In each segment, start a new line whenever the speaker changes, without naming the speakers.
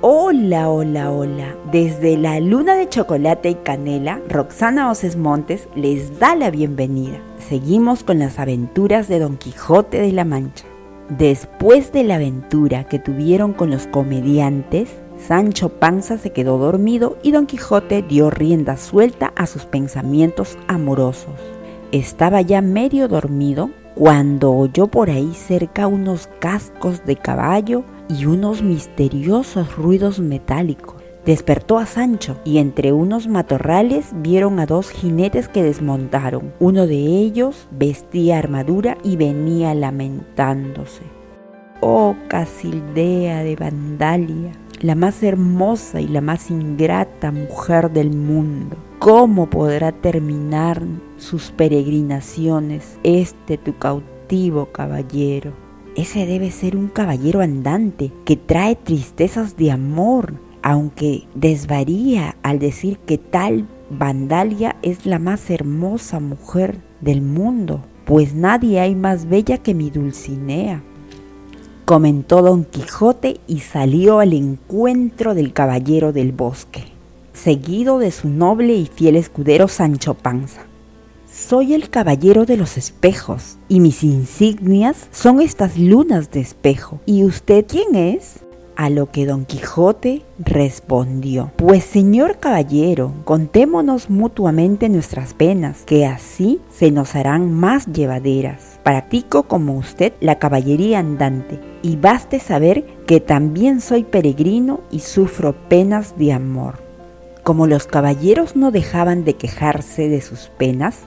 Hola, hola, hola. Desde la luna de chocolate y canela, Roxana Oces Montes les da la bienvenida. Seguimos con las aventuras de Don Quijote de la Mancha. Después de la aventura que tuvieron con los comediantes, Sancho Panza se quedó dormido y Don Quijote dio rienda suelta a sus pensamientos amorosos. Estaba ya medio dormido cuando oyó por ahí cerca unos cascos de caballo y unos misteriosos ruidos metálicos. Despertó a Sancho y entre unos matorrales vieron a dos jinetes que desmontaron. Uno de ellos vestía armadura y venía lamentándose. Oh Casildea de Vandalia, la más hermosa y la más ingrata mujer del mundo. ¿Cómo podrá terminar sus peregrinaciones este tu cautivo caballero? Ese debe ser un caballero andante que trae tristezas de amor, aunque desvaría al decir que tal Vandalia es la más hermosa mujer del mundo, pues nadie hay más bella que mi Dulcinea comentó don Quijote y salió al encuentro del caballero del bosque, seguido de su noble y fiel escudero Sancho Panza. Soy el caballero de los espejos, y mis insignias son estas lunas de espejo. ¿Y usted quién es? A lo que don Quijote respondió, Pues señor caballero, contémonos mutuamente nuestras penas, que así se nos harán más llevaderas. Practico como usted la caballería andante y baste saber que también soy peregrino y sufro penas de amor. Como los caballeros no dejaban de quejarse de sus penas,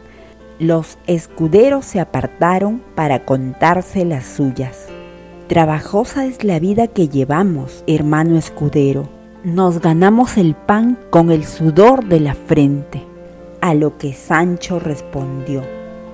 los escuderos se apartaron para contarse las suyas. Trabajosa es la vida que llevamos, hermano escudero. Nos ganamos el pan con el sudor de la frente. A lo que Sancho respondió,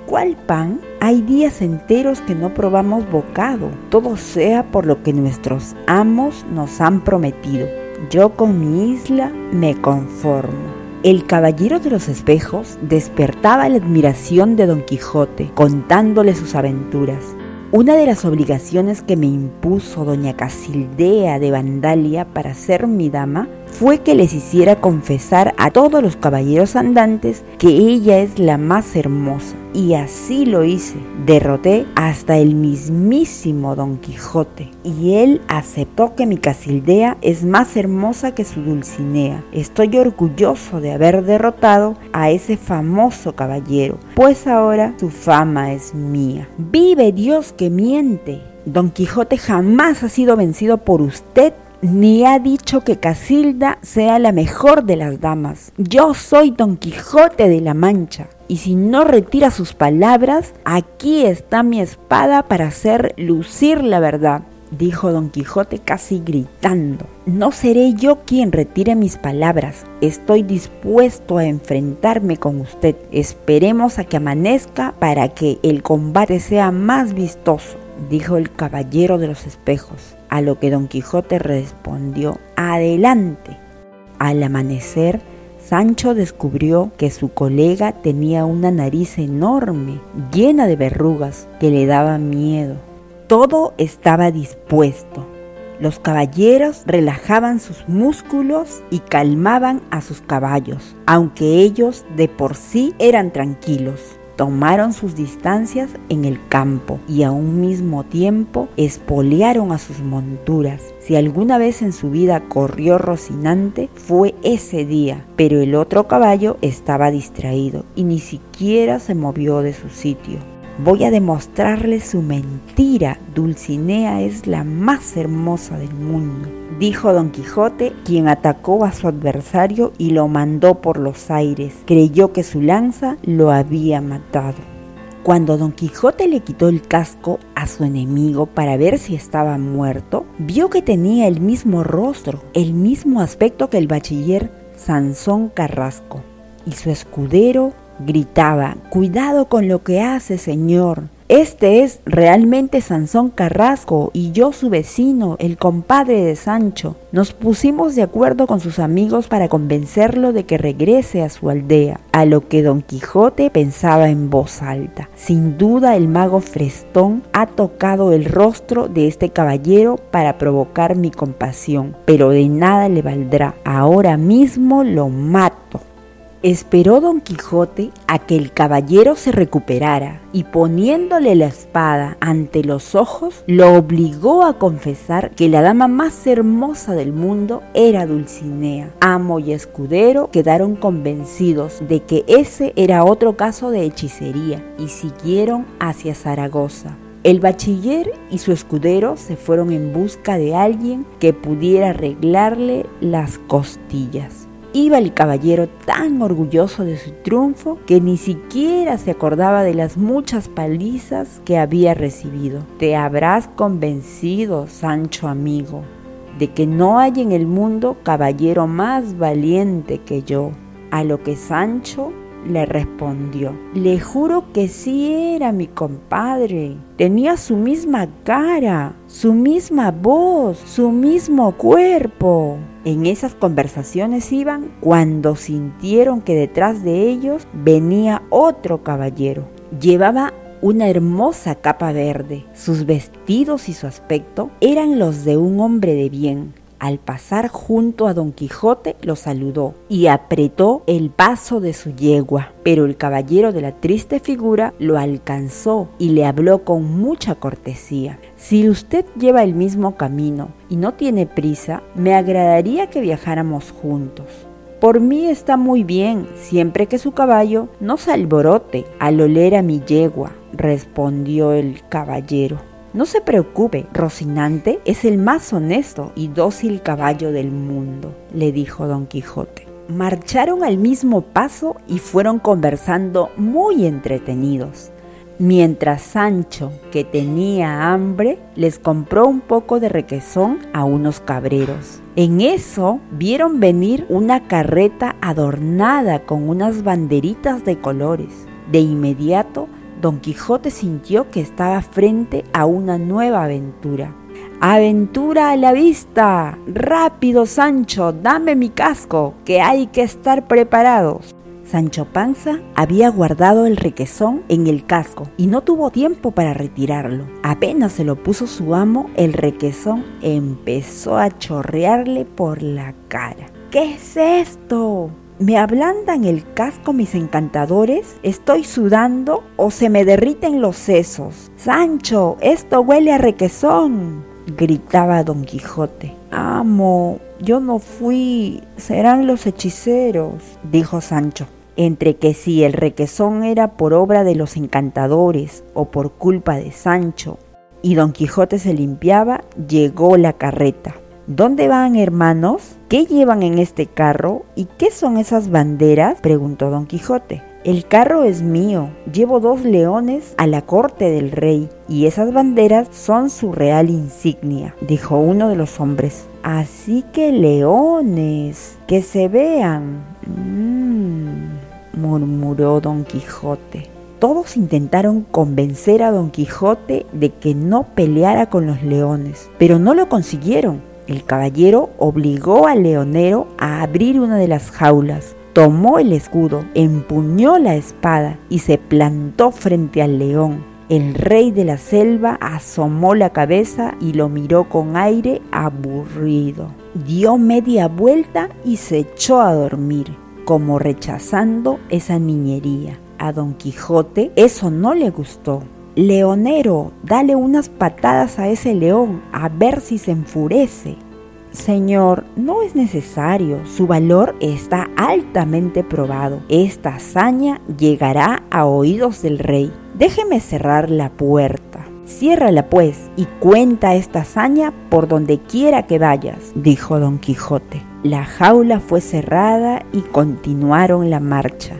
¿Cuál pan? Hay días enteros que no probamos bocado, todo sea por lo que nuestros amos nos han prometido. Yo con mi isla me conformo. El caballero de los espejos despertaba la admiración de Don Quijote contándole sus aventuras. Una de las obligaciones que me impuso doña Casildea de Vandalia para ser mi dama fue que les hiciera confesar a todos los caballeros andantes que ella es la más hermosa. Y así lo hice. Derroté hasta el mismísimo Don Quijote. Y él aceptó que mi Casildea es más hermosa que su Dulcinea. Estoy orgulloso de haber derrotado a ese famoso caballero, pues ahora su fama es mía. ¡Vive Dios que miente! Don Quijote jamás ha sido vencido por usted ni ha dicho que Casilda sea la mejor de las damas. Yo soy Don Quijote de la Mancha, y si no retira sus palabras, aquí está mi espada para hacer lucir la verdad. Dijo don Quijote casi gritando. No seré yo quien retire mis palabras. Estoy dispuesto a enfrentarme con usted. Esperemos a que amanezca para que el combate sea más vistoso, dijo el caballero de los espejos. A lo que don Quijote respondió, adelante. Al amanecer, Sancho descubrió que su colega tenía una nariz enorme, llena de verrugas, que le daba miedo. Todo estaba dispuesto. Los caballeros relajaban sus músculos y calmaban a sus caballos, aunque ellos de por sí eran tranquilos tomaron sus distancias en el campo y a un mismo tiempo espolearon a sus monturas. Si alguna vez en su vida corrió Rocinante, fue ese día, pero el otro caballo estaba distraído y ni siquiera se movió de su sitio. Voy a demostrarle su mentira. Dulcinea es la más hermosa del mundo, dijo Don Quijote, quien atacó a su adversario y lo mandó por los aires. Creyó que su lanza lo había matado. Cuando Don Quijote le quitó el casco a su enemigo para ver si estaba muerto, vio que tenía el mismo rostro, el mismo aspecto que el bachiller Sansón Carrasco, y su escudero Gritaba, cuidado con lo que hace, señor. Este es realmente Sansón Carrasco y yo su vecino, el compadre de Sancho. Nos pusimos de acuerdo con sus amigos para convencerlo de que regrese a su aldea, a lo que Don Quijote pensaba en voz alta. Sin duda el mago Frestón ha tocado el rostro de este caballero para provocar mi compasión, pero de nada le valdrá. Ahora mismo lo mato. Esperó don Quijote a que el caballero se recuperara y poniéndole la espada ante los ojos, lo obligó a confesar que la dama más hermosa del mundo era Dulcinea. Amo y escudero quedaron convencidos de que ese era otro caso de hechicería y siguieron hacia Zaragoza. El bachiller y su escudero se fueron en busca de alguien que pudiera arreglarle las costillas. Iba el caballero tan orgulloso de su triunfo que ni siquiera se acordaba de las muchas palizas que había recibido. Te habrás convencido, Sancho amigo, de que no hay en el mundo caballero más valiente que yo. A lo que Sancho le respondió, le juro que sí era mi compadre. Tenía su misma cara, su misma voz, su mismo cuerpo. En esas conversaciones iban cuando sintieron que detrás de ellos venía otro caballero. Llevaba una hermosa capa verde. Sus vestidos y su aspecto eran los de un hombre de bien. Al pasar junto a Don Quijote lo saludó y apretó el paso de su yegua, pero el caballero de la triste figura lo alcanzó y le habló con mucha cortesía. Si usted lleva el mismo camino y no tiene prisa, me agradaría que viajáramos juntos. Por mí está muy bien, siempre que su caballo no se alborote al oler a mi yegua, respondió el caballero. No se preocupe, Rocinante es el más honesto y dócil caballo del mundo, le dijo don Quijote. Marcharon al mismo paso y fueron conversando muy entretenidos. Mientras Sancho, que tenía hambre, les compró un poco de requesón a unos cabreros. En eso vieron venir una carreta adornada con unas banderitas de colores. De inmediato Don Quijote sintió que estaba frente a una nueva aventura. Aventura a la vista. Rápido, Sancho, dame mi casco, que hay que estar preparados. Sancho Panza había guardado el requesón en el casco y no tuvo tiempo para retirarlo. Apenas se lo puso su amo, el requesón empezó a chorrearle por la cara. ¿Qué es esto? ¿Me ablandan el casco mis encantadores? ¿Estoy sudando o se me derriten los sesos? Sancho, esto huele a requesón, gritaba don Quijote. Amo, yo no fui, serán los hechiceros, dijo Sancho. Entre que si el requesón era por obra de los encantadores o por culpa de Sancho, y don Quijote se limpiaba, llegó la carreta. ¿Dónde van, hermanos? ¿Qué llevan en este carro? ¿Y qué son esas banderas? preguntó don Quijote. El carro es mío, llevo dos leones a la corte del rey y esas banderas son su real insignia, dijo uno de los hombres. Así que leones, que se vean. Mmm, murmuró don Quijote. Todos intentaron convencer a don Quijote de que no peleara con los leones, pero no lo consiguieron. El caballero obligó al leonero a abrir una de las jaulas, tomó el escudo, empuñó la espada y se plantó frente al león. El rey de la selva asomó la cabeza y lo miró con aire aburrido. Dio media vuelta y se echó a dormir, como rechazando esa niñería. A don Quijote eso no le gustó. Leonero, dale unas patadas a ese león, a ver si se enfurece. Señor, no es necesario, su valor está altamente probado. Esta hazaña llegará a oídos del rey. Déjeme cerrar la puerta. Ciérrala pues y cuenta esta hazaña por donde quiera que vayas, dijo don Quijote. La jaula fue cerrada y continuaron la marcha.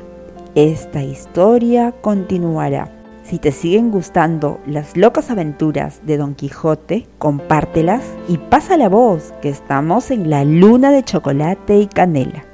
Esta historia continuará. Si te siguen gustando las locas aventuras de Don Quijote, compártelas y pasa la voz que estamos en la luna de chocolate y canela.